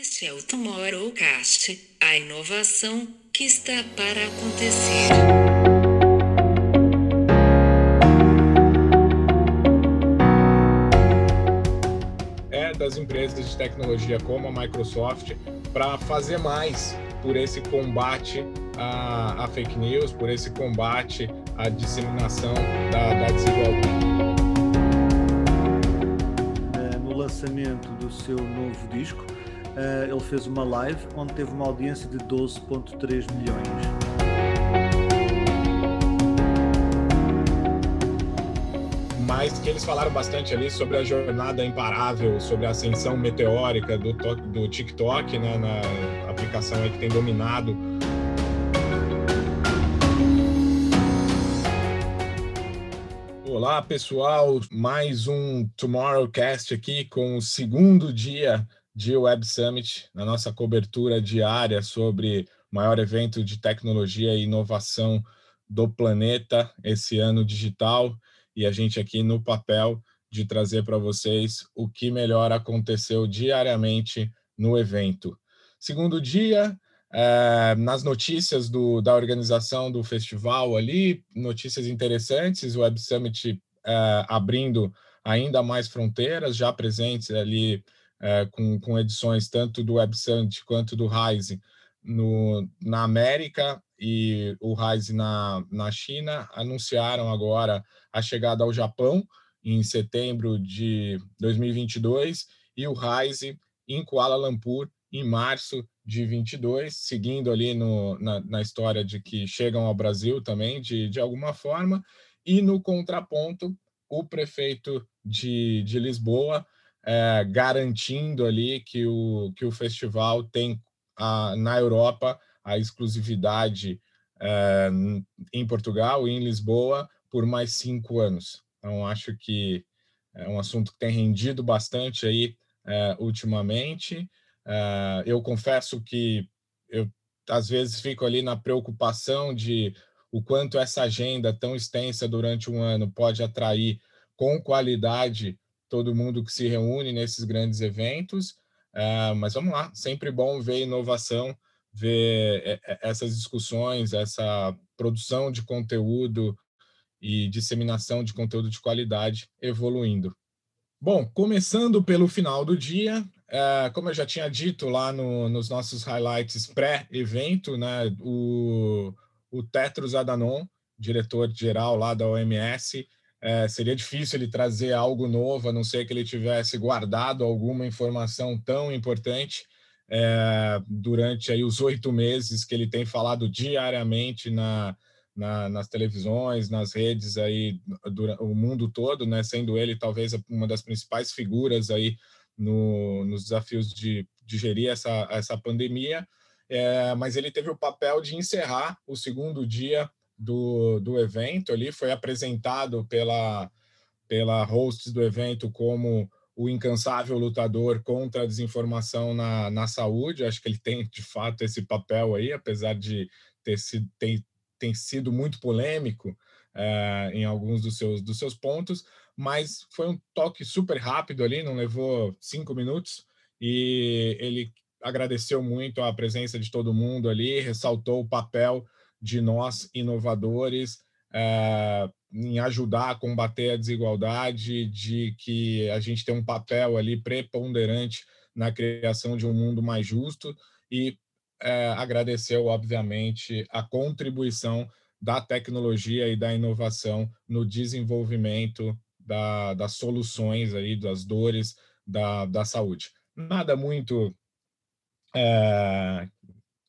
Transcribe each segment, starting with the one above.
Este é o Tomorrowcast, a inovação que está para acontecer. É das empresas de tecnologia como a Microsoft para fazer mais por esse combate à, à, fake news, por esse combate à disseminação da, da desigualdade. No lançamento do seu novo disco, uh, ele fez uma live onde teve uma audiência de 12,3 milhões. Mas que eles falaram bastante ali sobre a jornada imparável, sobre a ascensão meteórica do, do TikTok, né, na aplicação que tem dominado Olá, pessoal. Mais um Tomorrowcast aqui com o segundo dia de Web Summit, na nossa cobertura diária sobre o maior evento de tecnologia e inovação do planeta esse ano digital e a gente aqui no papel de trazer para vocês o que melhor aconteceu diariamente no evento. Segundo dia, é, nas notícias do, da organização do festival ali, notícias interessantes, o Web Summit é, abrindo ainda mais fronteiras, já presentes ali é, com, com edições tanto do WebSummit quanto do Rise no, na América e o Rise na, na China, anunciaram agora a chegada ao Japão em setembro de 2022 e o Rise em Kuala Lumpur em março de 22, seguindo ali no, na, na história de que chegam ao Brasil também, de, de alguma forma, e no contraponto, o prefeito de, de Lisboa é, garantindo ali que o, que o festival tem a, na Europa a exclusividade é, em Portugal e em Lisboa por mais cinco anos. Então, acho que é um assunto que tem rendido bastante aí é, ultimamente. É, eu confesso que eu às vezes fico ali na preocupação de o quanto essa agenda tão extensa durante um ano pode atrair com qualidade todo mundo que se reúne nesses grandes eventos. Uh, mas vamos lá, sempre bom ver inovação, ver é, é, essas discussões, essa produção de conteúdo e disseminação de conteúdo de qualidade evoluindo. Bom, começando pelo final do dia, uh, como eu já tinha dito lá no, nos nossos highlights pré-evento, né, o, o Tetros Adanon, diretor-geral lá da OMS, é, seria difícil ele trazer algo novo, a não ser que ele tivesse guardado alguma informação tão importante é, durante aí os oito meses que ele tem falado diariamente na, na, nas televisões, nas redes aí, durante, o mundo todo, né, sendo ele talvez uma das principais figuras aí no, nos desafios de, de gerir essa, essa pandemia, é, mas ele teve o papel de encerrar o segundo dia do, do evento ali, foi apresentado pela, pela host do evento como o incansável lutador contra a desinformação na, na saúde. Acho que ele tem, de fato, esse papel aí, apesar de ter sido, ter, ter sido muito polêmico é, em alguns dos seus, dos seus pontos, mas foi um toque super rápido ali, não levou cinco minutos, e ele agradeceu muito a presença de todo mundo ali, ressaltou o papel de nós, inovadores, é, em ajudar a combater a desigualdade, de que a gente tem um papel ali preponderante na criação de um mundo mais justo e é, agradeceu, obviamente, a contribuição da tecnologia e da inovação no desenvolvimento da, das soluções aí, das dores da, da saúde. Nada muito é,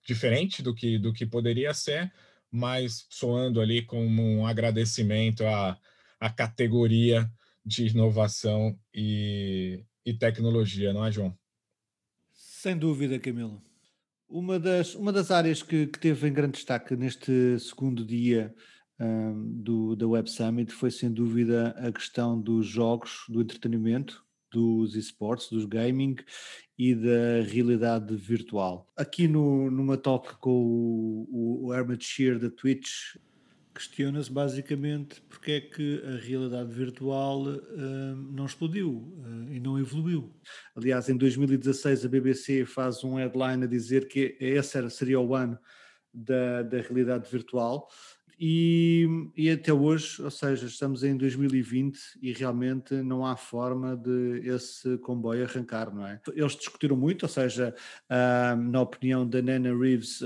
diferente do que, do que poderia ser, mas soando ali como um agradecimento à, à categoria de inovação e, e tecnologia, não é, João? Sem dúvida, Camilo. Uma das, uma das áreas que, que teve em grande destaque neste segundo dia um, do, da Web Summit foi, sem dúvida, a questão dos jogos, do entretenimento, dos esportes, dos gaming e da realidade virtual. Aqui no, numa talk com o, o Hermit Shear da Twitch, Questiona-se basicamente porque é que a realidade virtual uh, não explodiu uh, e não evoluiu. Aliás, em 2016 a BBC faz um headline a dizer que esse seria o ano da, da realidade virtual e, e, até hoje, ou seja, estamos em 2020 e realmente não há forma de esse comboio arrancar, não é? Eles discutiram muito, ou seja, uh, na opinião da Nana Reeves, uh,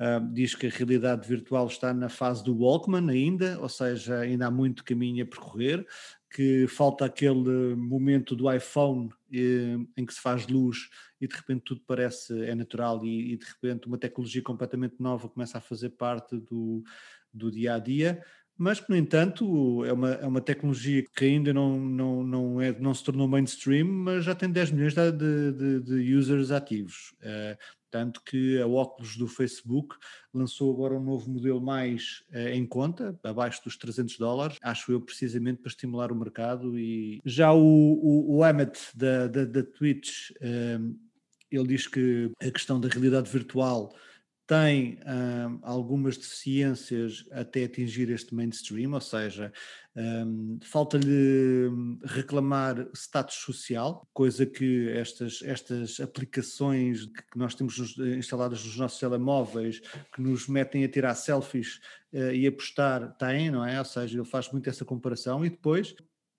uh, diz que a realidade virtual está na fase do Walkman ainda, ou seja, ainda há muito caminho a percorrer, que falta aquele momento do iPhone em que se faz luz e de repente tudo parece é natural e, e de repente uma tecnologia completamente nova começa a fazer parte do do dia a dia, mas que, no entanto, é uma, é uma tecnologia que ainda não, não, não, é, não se tornou mainstream, mas já tem 10 milhões de, de, de users ativos. Uh, tanto que a Oculus do Facebook lançou agora um novo modelo mais uh, em conta, abaixo dos 300 dólares, acho eu precisamente para estimular o mercado. E já o, o, o Emmett da, da, da Twitch, uh, ele diz que a questão da realidade virtual tem um, algumas deficiências até atingir este mainstream, ou seja, um, falta-lhe hum, reclamar status social, coisa que estas, estas aplicações que nós temos instaladas nos nossos telemóveis, que nos metem a tirar selfies uh, e a postar, têm, não é? Ou seja, ele faz muito essa comparação e depois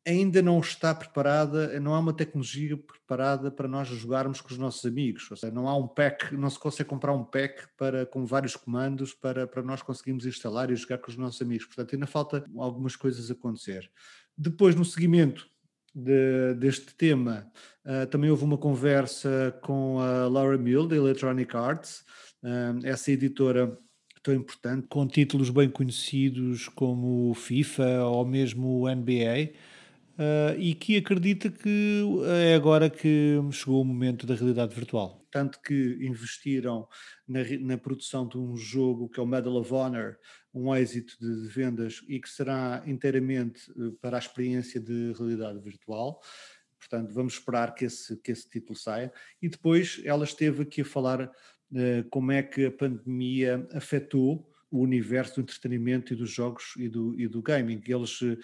ainda não está preparada, não há uma tecnologia preparada para nós jogarmos com os nossos amigos. Ou seja, não há um pack, não se consegue comprar um pack para, com vários comandos para, para nós conseguirmos instalar e jogar com os nossos amigos. Portanto, ainda falta algumas coisas acontecer. Depois, no seguimento de, deste tema, uh, também houve uma conversa com a Laura Mill, da Electronic Arts, uh, essa editora tão importante, com títulos bem conhecidos como FIFA ou mesmo NBA uh, e que acredita que é agora que chegou o momento da realidade virtual. Tanto que investiram na, na produção de um jogo que é o Medal of Honor, um êxito de, de vendas e que será inteiramente uh, para a experiência de realidade virtual. Portanto, vamos esperar que esse, que esse título saia. E depois ela esteve aqui a falar uh, como é que a pandemia afetou o universo do entretenimento e dos jogos e do, e do gaming. Eles, eh,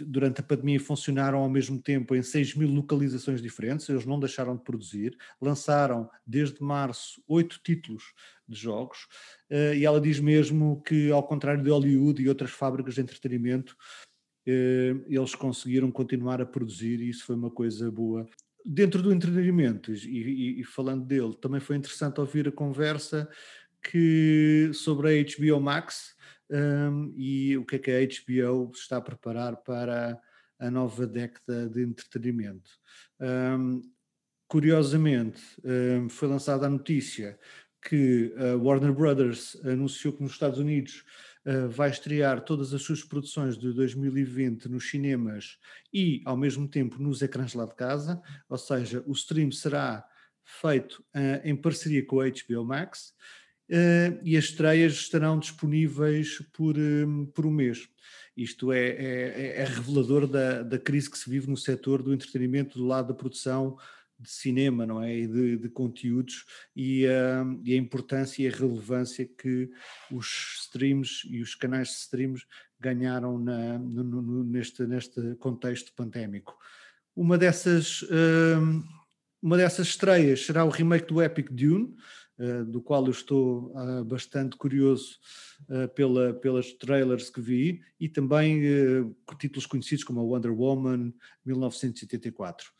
durante a pandemia, funcionaram ao mesmo tempo em 6 mil localizações diferentes, eles não deixaram de produzir, lançaram desde março oito títulos de jogos, uh, e ela diz mesmo que, ao contrário de Hollywood e outras fábricas de entretenimento, uh, eles conseguiram continuar a produzir e isso foi uma coisa boa. Dentro do entretenimento, e, e, e, falando dele, também foi interessante ouvir a conversa que, sobre a HBO Max um, e o que é que a HBO está a preparar para a nova década de entretenimento. Um, curiosamente, um, foi lançada a notícia que a Warner Brothers anunciou que nos Estados Unidos uh, vai estrear todas as suas produções de 2020 nos cinemas e, ao mesmo tempo, nos ecrãs lá de casa, ou seja, o stream será feito uh, em parceria com a HBO Max e as estreias estarão disponíveis por, um, por um mês. Isto é, é, é, revelador da, da crise que se vive no setor do entretenimento, do lado da produção de cinema, não é? E de, de conteúdos e, uh, e, a importância e a relevância que os streams e os canais de streams ganharam na, no, no, neste, neste contexto pandémico. Uma dessas, uma dessas estreias será o remake do Epic Dune, do qual eu estou uh, bastante curioso uh, pela, pelas trailers que vi, e também títulos conhecidos como a Wonder Woman 1984.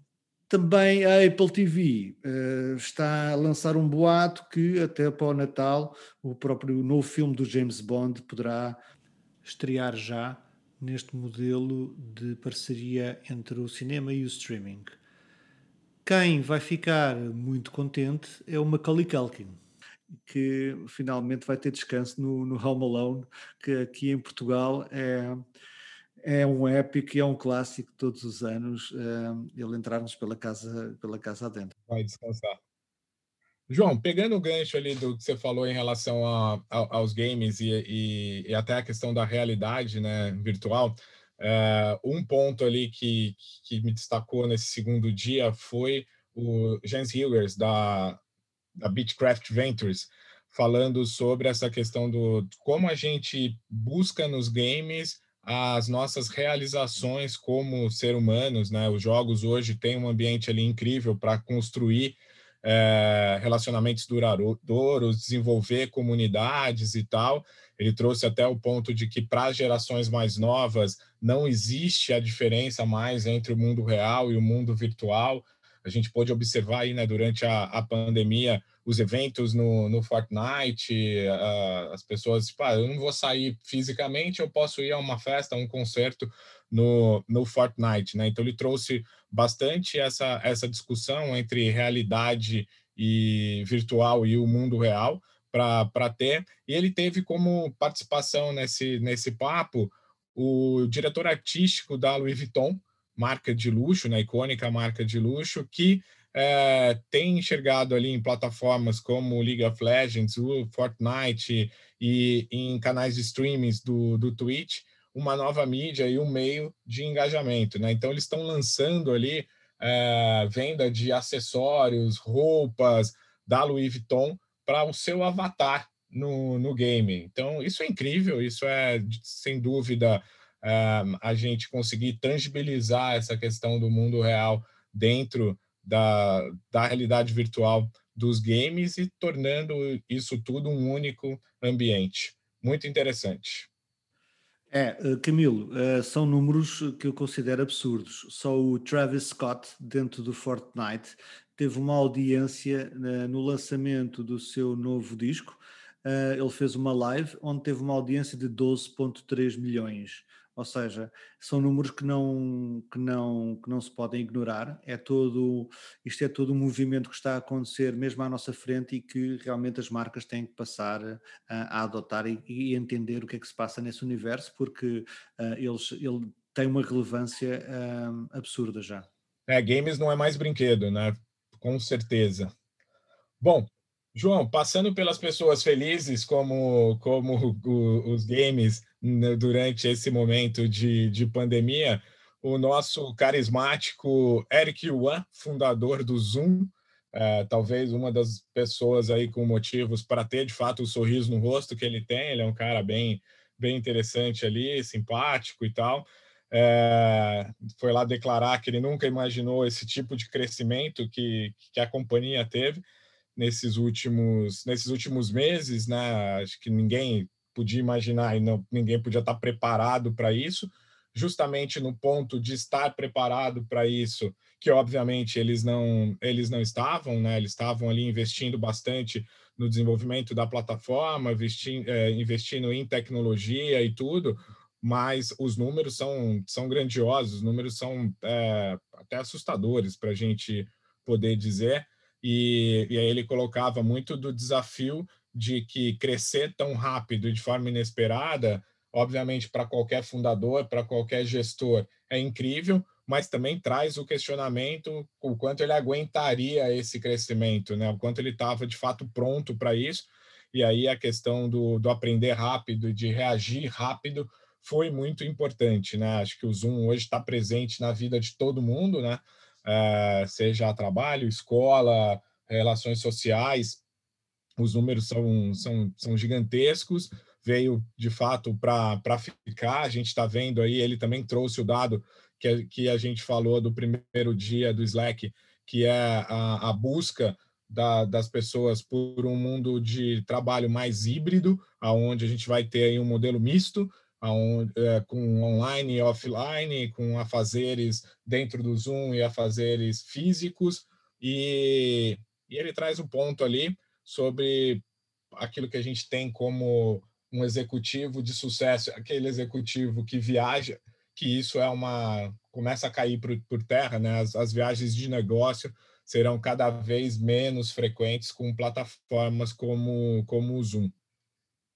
Também a Apple TV está a lançar um boato que até para o Natal o próprio novo filme do James Bond poderá estrear já neste modelo de parceria entre o cinema e o streaming. Quem vai ficar muito contente é o Macaulay Culkin, que finalmente vai ter descanso no, no Home Alone, que aqui em Portugal é, é um épico e é um clássico todos os anos, uh, ele entrar-nos pela casa, pela casa adentro. Vai descansar. João, pegando o gancho ali do que você falou em relação a, a, aos games e, e, e, até a questão da realidade né, virtual, Uh, um ponto ali que, que me destacou nesse segundo dia foi o Jens Hilgers, da, da Beechcraft Ventures, falando sobre essa questão do como a gente busca nos games as nossas realizações como ser humanos, né? Os jogos hoje têm um ambiente ali incrível para construir é, relacionamentos duradouros, desenvolver comunidades e tal. Ele trouxe até o ponto de que para as gerações mais novas não existe a diferença mais entre o mundo real e o mundo virtual. A gente pôde observar aí, né, durante a, a pandemia, os eventos no, no Fortnite, uh, as pessoas, tipo, ah, eu não vou sair fisicamente, eu posso ir a uma festa, a um concerto no, no Fortnite, né? Então ele trouxe bastante essa, essa discussão entre realidade e virtual e o mundo real para ter, e ele teve como participação nesse, nesse papo o diretor artístico da Louis Vuitton, marca de luxo, né, icônica marca de luxo, que é, tem enxergado ali em plataformas como League of Legends, o Fortnite e em canais de streamings do, do Twitch, uma nova mídia e um meio de engajamento. Né? Então, eles estão lançando ali é, venda de acessórios, roupas da Louis Vuitton para o seu avatar no, no game. Então, isso é incrível, isso é, sem dúvida, a gente conseguir tangibilizar essa questão do mundo real dentro da, da realidade virtual dos games e tornando isso tudo um único ambiente. Muito interessante. É, eh, Camilo, eh, são números que eu considero absurdos. Só o Travis Scott, dentro do Fortnite, teve uma audiência eh, no lançamento do seu novo disco. Ele fez uma live onde teve uma audiência de 12,3 milhões. Ou seja, são números que não, que não, que não se podem ignorar. É todo, isto é todo um movimento que está a acontecer mesmo à nossa frente e que realmente as marcas têm que passar a, a adotar e, e, entender o que é que se passa nesse universo, porque uh, eles, ele tem uma relevância uh, absurda já. É, games não é mais brinquedo, né? Com certeza. Bom, João, passando pelas pessoas felizes como, como os games durante esse momento de, de pandemia, o nosso carismático Eric Yuan, fundador do Zoom, é, talvez uma das pessoas aí com motivos para ter de fato o sorriso no rosto que ele tem, ele é um cara bem, bem interessante ali, simpático e tal. É, foi lá declarar que ele nunca imaginou esse tipo de crescimento que, que a companhia teve nesses últimos, nesses últimos meses, né? Acho que ninguém podia imaginar e não, ninguém podia estar preparado para isso, justamente no ponto de estar preparado para isso, que obviamente eles não eles não estavam, né? Eles estavam ali investindo bastante no desenvolvimento da plataforma, investindo, é, investindo em tecnologia e tudo, mas os números são, são grandiosos, os números são é, até assustadores para a gente poder dizer e, e aí ele colocava muito do desafio de que crescer tão rápido e de forma inesperada, obviamente para qualquer fundador, para qualquer gestor, é incrível, mas também traz o questionamento o quanto ele aguentaria esse crescimento, né? O quanto ele estava de fato pronto para isso. E aí a questão do, do aprender rápido de reagir rápido foi muito importante, né? Acho que o Zoom hoje está presente na vida de todo mundo, né? uh, seja trabalho, escola, relações sociais, os números são, são, são gigantescos, veio de fato para ficar. A gente está vendo aí, ele também trouxe o dado que, que a gente falou do primeiro dia do Slack, que é a, a busca da, das pessoas por um mundo de trabalho mais híbrido, aonde a gente vai ter aí um modelo misto, é, com online e offline, com afazeres dentro do Zoom e afazeres físicos, e, e ele traz um ponto ali sobre aquilo que a gente tem como um executivo de sucesso, aquele executivo que viaja, que isso é uma começa a cair por, por terra, né? As, as viagens de negócio serão cada vez menos frequentes com plataformas como como o Zoom.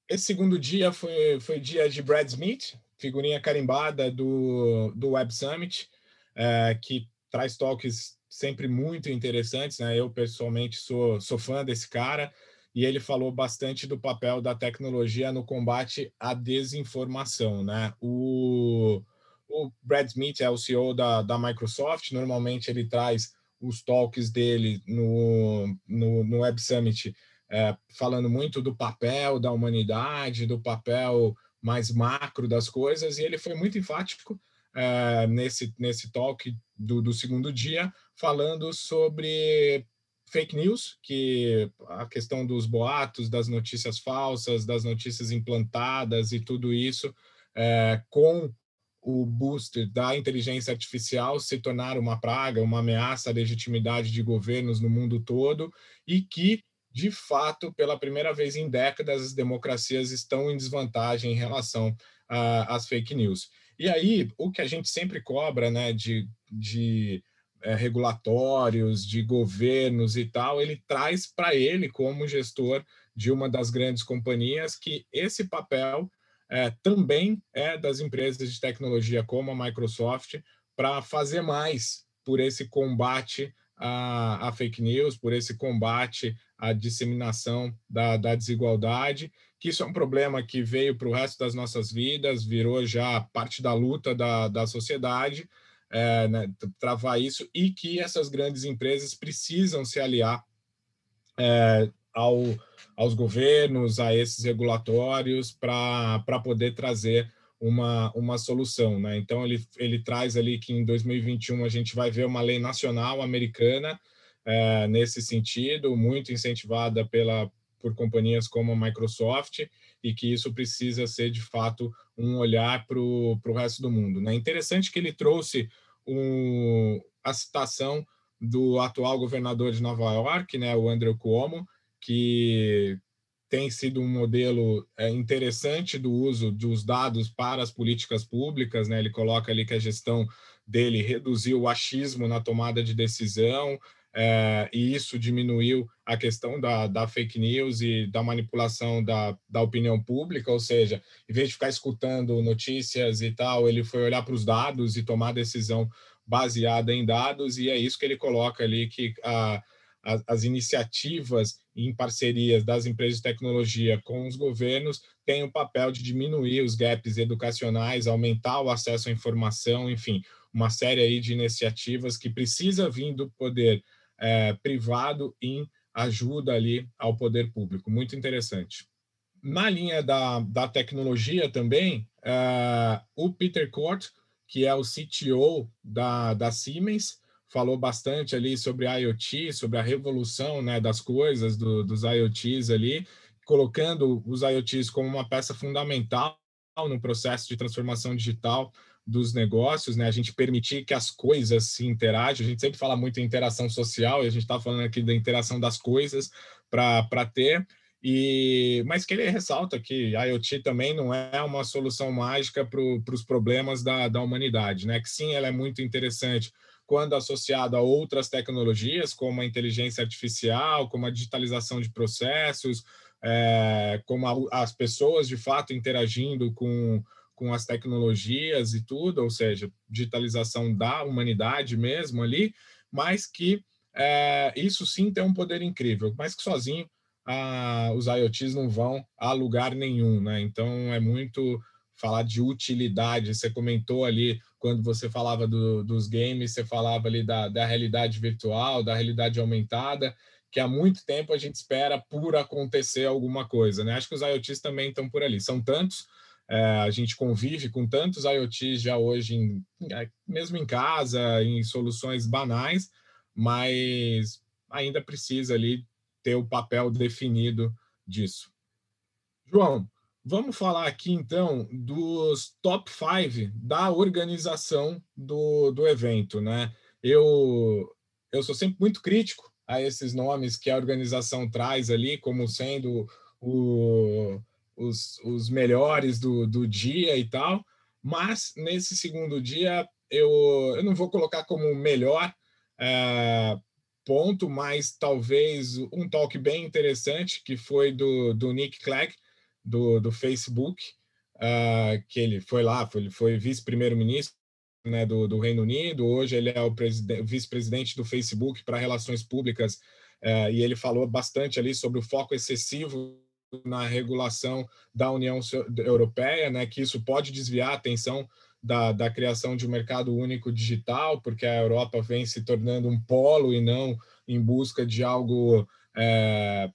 Esse segundo dia foi, foi dia de Brad Smith, figurinha carimbada do, do Web Summit, é, que traz talks sempre muito interessantes. Né? Eu, pessoalmente, sou, sou fã desse cara e ele falou bastante do papel da tecnologia no combate à desinformação. Né? O, o Brad Smith é o CEO da, da Microsoft, normalmente ele traz os talks dele no, no, no Web Summit é, falando muito do papel da humanidade, do papel mais macro das coisas, e ele foi muito enfático é, nesse, nesse talk do, do segundo dia, falando sobre fake news, que a questão dos boatos, das notícias falsas, das notícias implantadas e tudo isso, é, com o booster da inteligência artificial se tornar uma praga, uma ameaça à legitimidade de governos no mundo todo e que, de fato, pela primeira vez em décadas, as democracias estão em desvantagem em relação às fake news. E aí, o que a gente sempre cobra né, de, de é, regulatórios, de governos e tal, ele traz para ele, como gestor de uma das grandes companhias, que esse papel é, também é das empresas de tecnologia como a Microsoft para fazer mais por esse combate à, fake news, por esse combate à disseminação da, da desigualdade, que isso é um problema que veio para o resto das nossas vidas, virou já parte da luta da, da sociedade, é, né, travar isso, e que essas grandes empresas precisam se aliar é, ao, aos governos, a esses regulatórios, para poder trazer uma, uma solução. Né? Então, ele, ele traz ali que em 2021 a gente vai ver uma lei nacional americana é, nesse sentido, muito incentivada pela, por companhias como a Microsoft, e que isso precisa ser, de fato, um olhar para o resto do mundo. É né? interessante que ele trouxe a citação do atual governador de Nova York, né, o Andrew Cuomo, que tem sido um modelo é, interessante do uso dos dados para as políticas públicas. Né? Ele coloca ali que a gestão dele reduziu o achismo na tomada de decisão, é, e isso diminuiu a questão da, da, fake news e da manipulação da, da opinião pública, ou seja, em vez de ficar escutando notícias e tal, ele foi olhar para os dados e tomar decisão baseada em dados, e é isso que ele coloca ali, que a, a, as iniciativas em parcerias das empresas de tecnologia com os governos têm o papel de diminuir os gaps educacionais, aumentar o acesso à informação, enfim, uma série aí de iniciativas que precisa vir do poder é, privado em ajuda ali ao poder público. Muito interessante. Na linha da, da tecnologia também, é, o Peter Kort, que é o CTO da, da Siemens, falou bastante ali sobre IoT, sobre a revolução né, das coisas, do, dos IoTs ali, colocando os IoTs como uma peça fundamental no processo de transformação digital dos negócios, né? A gente permitir que as coisas se interagem. A gente sempre fala muito em interação social e a gente está falando aqui da interação das coisas para ter. E mas que ele ressalta que a IoT também não é uma solução mágica para os problemas da, da humanidade, né? Que sim, ela é muito interessante quando associada a outras tecnologias, como a inteligência artificial, como a digitalização de processos, é, como a, as pessoas de fato interagindo com com as tecnologias e tudo, ou seja, digitalização da humanidade mesmo ali, mas que é, isso sim tem um poder incrível, mas que sozinho ah, os IoTs não vão a lugar nenhum, né? Então é muito falar de utilidade. Você comentou ali quando você falava do, dos games, você falava ali da, da realidade virtual, da realidade aumentada, que há muito tempo a gente espera por acontecer alguma coisa, né? Acho que os IoTs também estão por ali. São tantos é, a gente convive com tantos IoTs já hoje, em, é, mesmo em casa, em soluções banais, mas ainda precisa ali ter o papel definido disso. João, vamos falar aqui então dos top 5 da organização do, do evento, né? Eu, eu sou sempre muito crítico a esses nomes que a organização traz ali como sendo o, os, os melhores do, do dia e tal, mas nesse segundo dia eu, eu não vou colocar como melhor é, ponto, mas talvez um talk bem interessante que foi do, do Nick Clegg, do, do Facebook, uh, que ele foi lá, foi, ele foi vice-primeiro-ministro né, do, do, Reino Unido, hoje ele é o vice-presidente do Facebook para relações públicas, uh, e ele falou bastante ali sobre o foco excessivo na regulação da União Europeia, né, que isso pode desviar a atenção da, da criação de um mercado único digital, porque a Europa vem se tornando um polo e não em busca de algo é,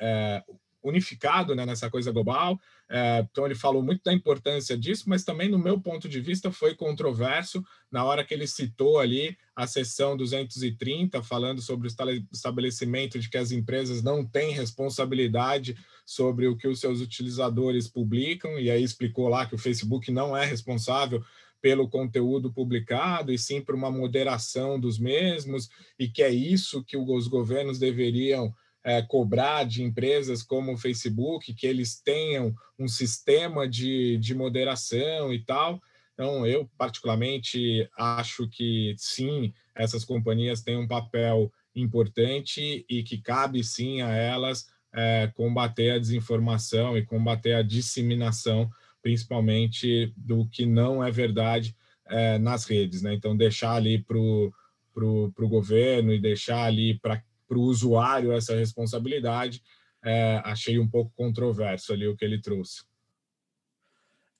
é, unificado né, nessa coisa global. É, então, ele falou muito da importância disso, mas também, no meu ponto de vista, foi controverso na hora que ele citou ali a seção 230, falando sobre o estabelecimento de que as empresas não têm responsabilidade sobre o que os seus utilizadores publicam, e aí explicou lá que o Facebook não é responsável pelo conteúdo publicado, e sim por uma moderação dos mesmos, e que é isso que os governos deveriam é, cobrar de empresas como o Facebook, que eles tenham um sistema de, de moderação e tal. Então, eu particularmente acho que sim, essas companhias têm um papel importante e que cabe sim a elas é, combater a desinformação e combater a disseminação principalmente do que não é verdade é, nas redes. Né? Então, deixar ali para o governo e deixar ali para o usuário essa responsabilidade, é, achei um pouco controverso ali o que ele trouxe.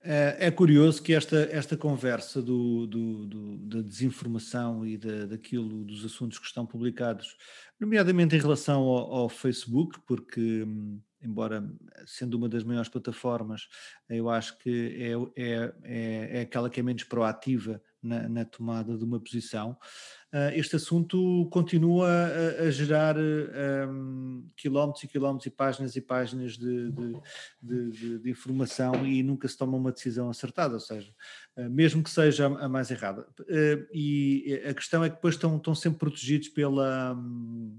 É, é curioso que esta, esta conversa do, do, do, da desinformação e da, daquilo dos assuntos que estão publicados, nomeadamente em relação ao, ao Facebook, porque embora sendo uma das maiores plataformas, eu acho que é, é, é, é aquela que é menos proativa na, na tomada de uma posição. Uh, este assunto continua a, a gerar um, quilómetros e quilómetros e páginas e páginas de, de, de, de, informação e nunca se toma uma decisão acertada, ou seja, uh, mesmo que seja a, mais errada. Uh, e a questão é que depois estão, estão sempre protegidos pela. Um,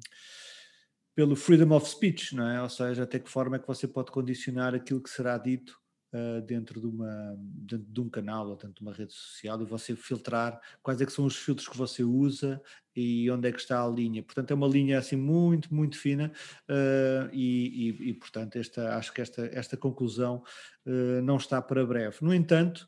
pelo freedom of speech, não é? Ou seja, até que forma é que você pode condicionar aquilo que será dito uh, dentro, de uma, dentro de um canal ou dentro de uma rede social e você filtrar quais é que são os filtros que você usa e onde é que está a linha. Portanto, é uma linha assim muito, muito fina uh, e, e, e, portanto, esta, acho que esta, esta conclusão uh, não está para breve. No entanto,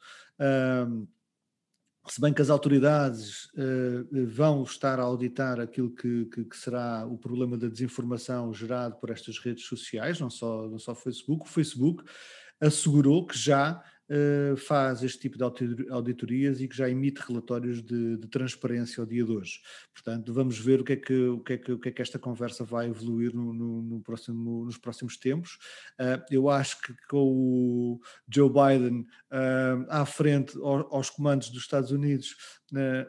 se bem que as autoridades uh, vão estar a auditar aquilo que, que, que, será o problema da desinformação gerado por estas redes sociais, não só, não só Facebook, o Facebook assegurou que já uh, faz este tipo de auditorias e que já emite relatórios de, de, transparência ao dia de hoje. Portanto, vamos ver o que é que, o que, é que, o que, é que esta conversa vai evoluir no, no, no próximo, nos próximos tempos. Uh, eu acho que com o Joe Biden uh, à frente aos, aos comandos dos Estados Unidos,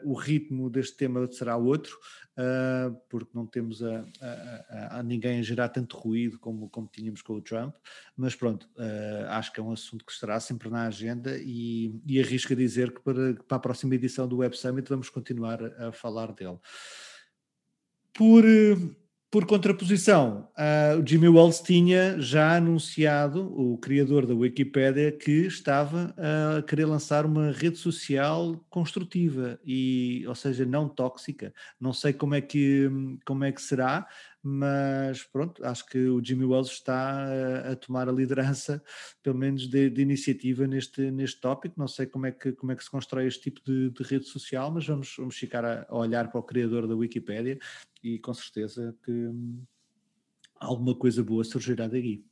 o ritmo deste tema será outro uh, porque não temos a, a, a, ninguém a gerar tanto ruído como, como tínhamos com o Trump, mas pronto, uh, acho que é um assunto que estará sempre na agenda e, e arrisco a dizer que para, para a próxima edição do Web Summit vamos continuar a falar dele. Por por contraposição, o Jimmy Wales tinha já anunciado, o criador da Wikipédia, que estava a querer lançar uma rede social construtiva e, ou seja, não tóxica. Não sei como é que como é que será, mas pronto, acho que o Jimmy Wells está a, a tomar a liderança, pelo menos de, de, iniciativa neste, neste tópico. Não sei como é que, como é que se constrói este tipo de, de rede social, mas vamos, vamos ficar a, a, olhar para o criador da Wikipédia e com certeza que hum, alguma coisa boa surgirá daqui.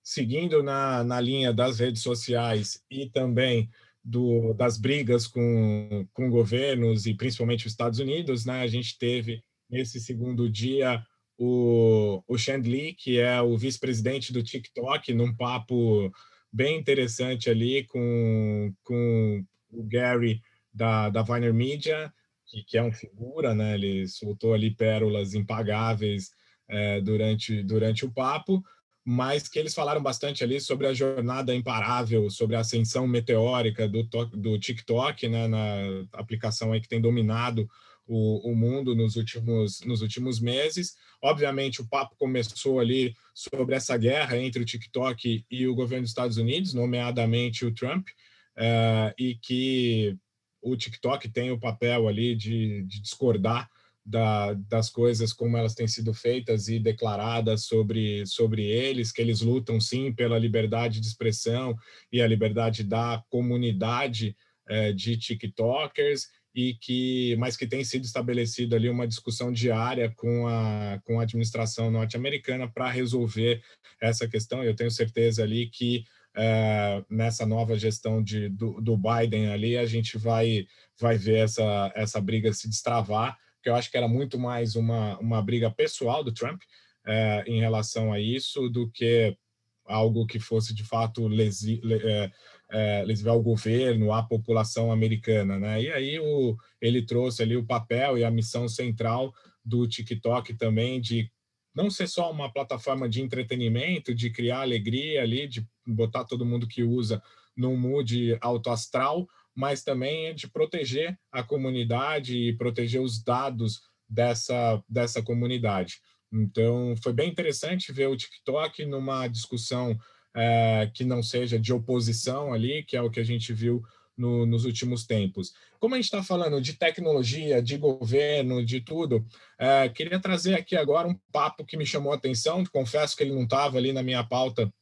Seguindo na, na linha das redes sociais e também do, das brigas com, com governos e principalmente os Estados Unidos, né, a gente teve nesse segundo dia o, o Chandli, que é o vice-presidente do TikTok, num papo bem interessante ali com, com o Gary da, da Viner Media, que, que é um figura, né? Ele soltou ali pérolas impagáveis é, durante, durante o papo, mas que eles falaram bastante ali sobre a jornada imparável, sobre a ascensão meteórica do, do TikTok, né? Na aplicação aí que tem dominado o, o mundo nos últimos, nos últimos meses. Obviamente, o papo começou ali sobre essa guerra entre o TikTok e o governo dos Estados Unidos, nomeadamente o Trump, uh, e que o TikTok tem o papel ali de, de discordar da, das coisas como elas têm sido feitas e declaradas sobre, sobre eles, que eles lutam sim pela liberdade de expressão e a liberdade da comunidade eh, de TikTokers e que, mas que tem sido estabelecido ali uma discussão diária com a, com a administração norte-americana para resolver essa questão. Eu tenho certeza ali que é, nessa nova gestão de, do, do, Biden ali a gente vai, vai ver essa, essa briga se destravar, que eu acho que era muito mais uma, uma briga pessoal do Trump é, em relação a isso do que algo que fosse de fato lesi, é, é, lesivar ao governo, à população americana, né? E aí o, ele trouxe ali o papel e a missão central do TikTok também de não ser só uma plataforma de entretenimento, de criar alegria ali, de botar todo mundo que usa num mood alto astral, mas também de proteger a comunidade e proteger os dados dessa, dessa comunidade. Então, foi bem interessante ver o TikTok numa discussão é, que não seja de oposição ali, que é o que a gente viu no, nos últimos tempos. Como a gente está falando de tecnologia, de governo, de tudo, é, queria trazer aqui agora um papo que me chamou a atenção. Confesso que ele não estava ali na minha pauta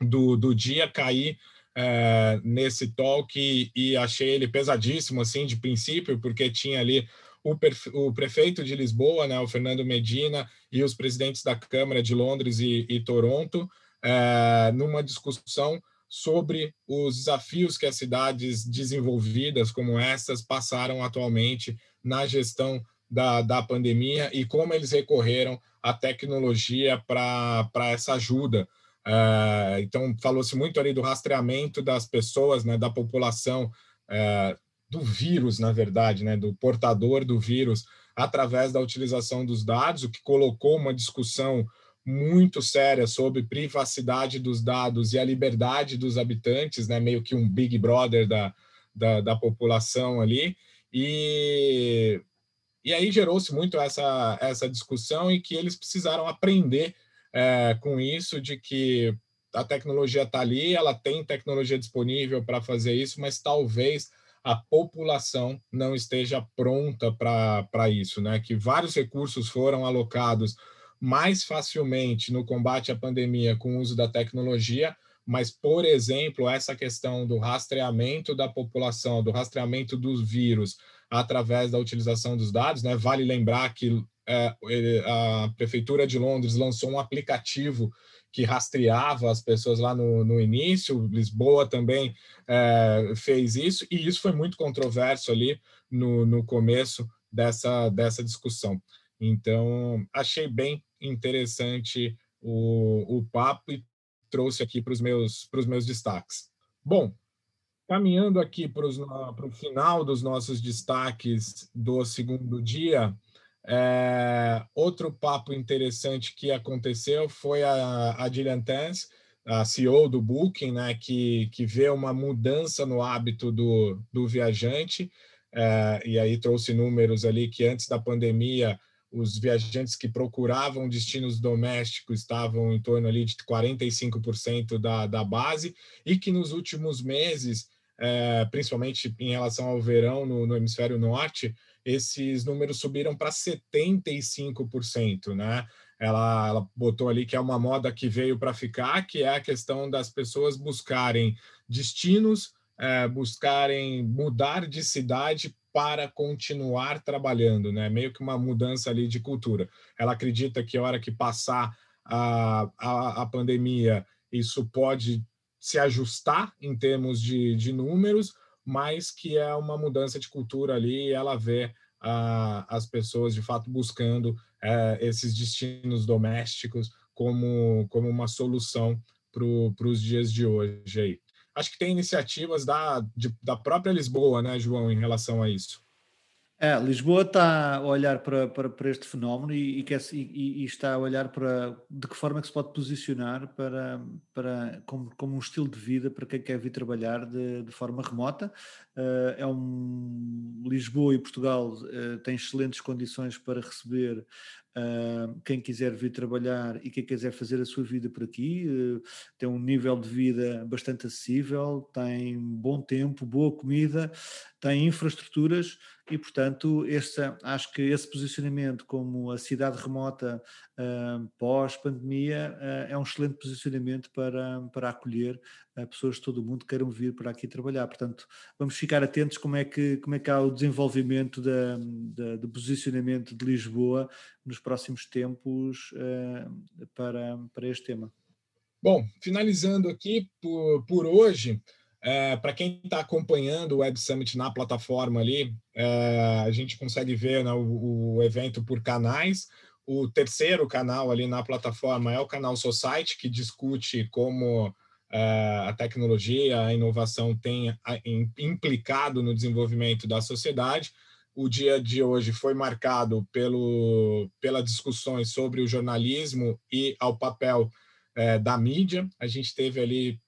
do, do dia, caí é, nesse talk e, e achei ele pesadíssimo, assim, de princípio, porque tinha ali o, prefeito de Lisboa, né, o Fernando Medina, e os presidentes da Câmara de Londres e, e Toronto, é, numa discussão sobre os desafios que as cidades desenvolvidas como essas passaram atualmente na gestão da, da pandemia e como eles recorreram à tecnologia para essa ajuda. É, então, falou-se muito ali do rastreamento das pessoas, né, da população, é, do vírus, na verdade, né, do portador do vírus, através da utilização dos dados, o que colocou uma discussão muito séria sobre privacidade dos dados e a liberdade dos habitantes, né, meio que um Big Brother da, da, da população ali. E, e aí gerou-se muito essa, essa discussão e que eles precisaram aprender é, com isso, de que a tecnologia está ali, ela tem tecnologia disponível para fazer isso, mas talvez a população não esteja pronta para isso, né? Que vários recursos foram alocados mais facilmente no combate à pandemia com o uso da tecnologia, mas, por exemplo, essa questão do rastreamento da população, do rastreamento dos vírus através da utilização dos dados, né? Vale lembrar que é, a Prefeitura de Londres lançou um aplicativo que rastreava as pessoas lá no, no início, Lisboa também é, fez isso, e isso foi muito controverso ali no, no começo dessa, dessa discussão. Então, achei bem interessante o, o papo e trouxe aqui para os meus, meus destaques. Bom, caminhando aqui para, o final dos nossos destaques do segundo dia, é, outro papo interessante que aconteceu foi a, a Gillian Tans, a CEO do Booking, né, que, que vê uma mudança no hábito do, do viajante, é, e aí trouxe números ali que antes da pandemia os viajantes que procuravam destinos domésticos estavam em torno ali de 45% da, da base, e que nos últimos meses, é, principalmente em relação ao verão no, no hemisfério norte, esses números subiram para 75%, né? Ela, ela botou ali que é uma moda que veio para ficar, que é a questão das pessoas buscarem destinos, é, buscarem mudar de cidade para continuar trabalhando, né? Meio que uma mudança ali de cultura. Ela acredita que a hora que passar a, a, a pandemia, isso pode se ajustar em termos de, de números, mas que é uma mudança de cultura ali e ela vê as pessoas de fato buscando é, esses destinos domésticos como, como uma solução para os dias de hoje aí acho que tem iniciativas da, de, da própria Lisboa, né, João, em relação a isso. É, Lisboa está a olhar para, para, para este fenómeno e, e, quer, e, e, está a olhar para de que forma é que se pode posicionar para, para, como, como um estilo de vida para quem quer vir trabalhar de, de forma remota. Uh, é um Lisboa e Portugal uh, têm excelentes condições para receber Quem quiser vir trabalhar e quem quiser fazer a sua vida por aqui, uh, tem um nível de vida bastante acessível, tem bom tempo, boa comida, tem infraestruturas e, portanto, acho que esse posicionamento como a cidade remota uh, pós-pandemia é um excelente posicionamento para, para acolher pessoas de todo o mundo que queiram vir para aqui trabalhar. Portanto, vamos ficar atentos como é que, como é que há o desenvolvimento da, da do posicionamento de Lisboa nos próximos tempos uh, para, para este tema. Bom, finalizando aqui por, por hoje, é, para quem está acompanhando o Web Summit na plataforma ali, é, a gente consegue ver né, o, o, evento por canais. O terceiro canal ali na plataforma é o canal Society, que discute como uh, a tecnologia, a inovação tem implicado no desenvolvimento da sociedade. O dia de hoje foi marcado pelo, pelas discussões sobre o jornalismo e ao papel uh, da mídia. A gente teve ali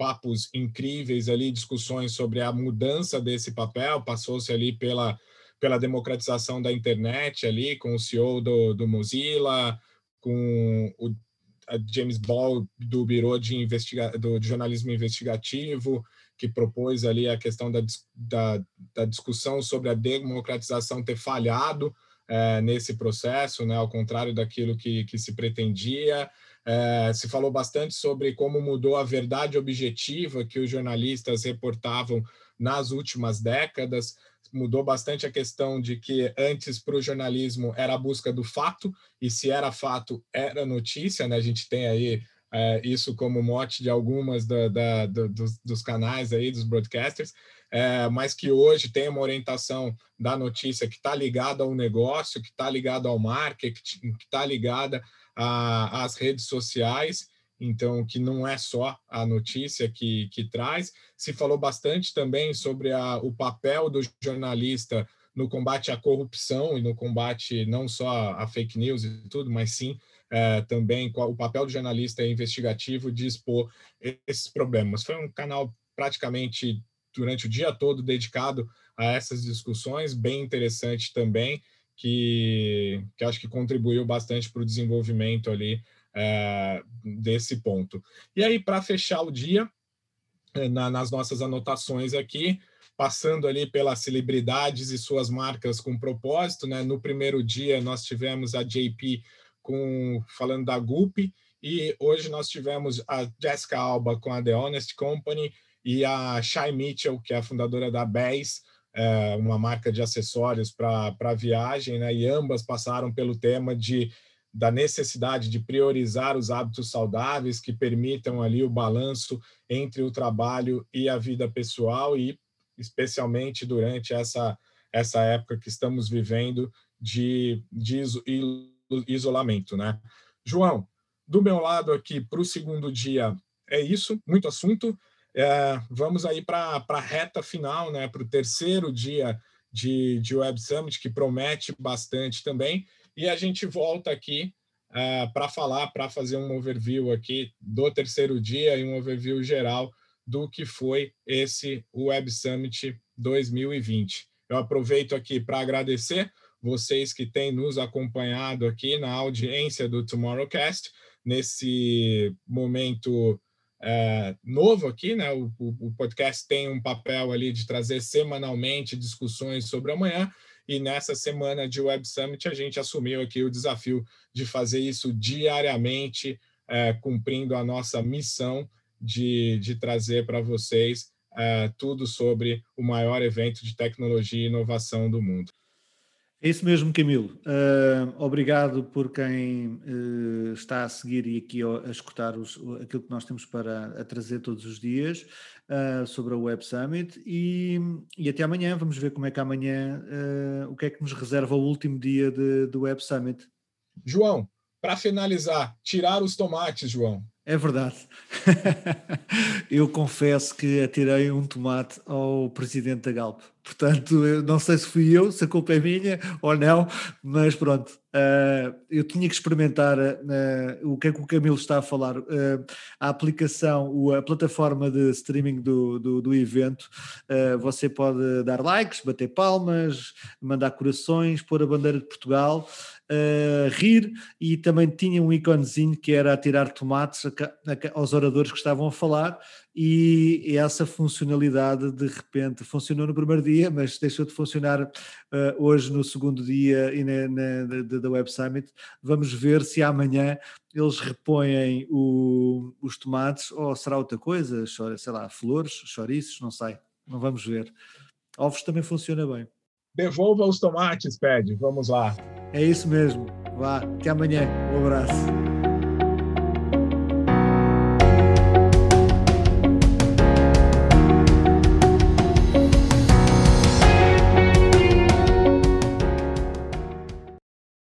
papos incríveis ali, discussões sobre a mudança desse papel, passou-se ali pela pela democratização da internet ali, com o CEO do, do Mozilla, com o James Ball do Bureau de, investiga do, de Jornalismo Investigativo, que propôs ali a questão da, da, da discussão sobre a democratização ter falhado é, nesse processo, né, ao contrário daquilo que, que se pretendia. É, se falou bastante sobre como mudou a verdade objetiva que os jornalistas reportavam nas últimas décadas mudou bastante a questão de que antes para o jornalismo era a busca do fato, e se era fato, era notícia, né? A gente tem aí é, isso como mote de algumas da, da, do, dos, dos, canais aí, dos broadcasters, é, mas que hoje tem uma orientação da notícia que está ligada ao negócio, que está ligada ao marketing, que está ligada às redes sociais, então que não é só a notícia que, que traz. Se falou bastante também sobre a, o papel do jornalista no combate à corrupção e no combate não só a fake news e tudo, mas sim é, também o papel do jornalista investigativo de expor esses problemas. Foi um canal praticamente durante o dia todo dedicado a essas discussões, bem interessante também, que, que acho que contribuiu bastante para o desenvolvimento ali é, desse ponto. E aí, para fechar o dia, é, na, nas nossas anotações aqui, passando ali pelas celebridades e suas marcas com propósito, né? No primeiro dia nós tivemos a JP com falando da Gulp e hoje nós tivemos a Jessica Alba com a The Honest Company e a Shai Mitchell, que é a fundadora da BES, é, uma marca de acessórios para viagem, né? E ambas passaram pelo tema de da necessidade de priorizar os hábitos saudáveis que permitam ali o balanço entre o trabalho e a vida pessoal e especialmente durante essa essa época que estamos vivendo de, de isolamento, né? João, do meu lado aqui para o segundo dia é isso, muito assunto. É, vamos aí para a reta final, né? Para o terceiro dia de, de Web Summit, que promete bastante também. E a gente volta aqui é, para falar, para fazer um overview aqui do terceiro dia e um overview geral do que foi esse Web Summit 2020. Eu aproveito aqui para agradecer vocês que têm nos acompanhado aqui na audiência do Tomorrowcast, nesse momento é, novo aqui, né? O, o, o, podcast tem um papel ali de trazer semanalmente discussões sobre amanhã, e nessa semana de Web Summit a gente assumiu aqui o desafio de fazer isso diariamente, é, cumprindo a nossa missão de, de trazer para vocês é, tudo sobre o maior evento de tecnologia e inovação do mundo. É isso mesmo, Camilo. Uh, obrigado por quem uh, está a seguir e aqui a escutar os, aquilo que nós temos para trazer todos os dias uh, sobre a Web Summit e, e, até amanhã. Vamos ver como é que amanhã, o que é que nos reserva o último dia do Web Summit. João, para finalizar, tirar os tomates, João. É verdade. eu confesso que atirei um tomate ao presidente da Galp. Portanto, não sei se fui eu, se a culpa é minha ou não, mas pronto. Uh, eu tinha que experimentar uh, o que é que o Camilo está a falar. Uh, a aplicação, a plataforma de streaming do, do, do evento, você pode dar likes, bater palmas, mandar corações, pôr a bandeira de Portugal uh, rir e também tinha um iconezinho que era a tirar tomates a, a, aos oradores que estavam a falar e, e, essa funcionalidade de repente funcionou no primeiro dia, mas deixou de funcionar uh, hoje no segundo dia e na, na, da, da Web Summit. Vamos ver se amanhã eles repõem o, os tomates ou será outra coisa, sei lá, flores, chouriços, não sei, não vamos ver. Ovos também funciona bem. Devolva os tomates, pede. Vamos lá. É isso mesmo. Vá, até amanhã. Um abraço.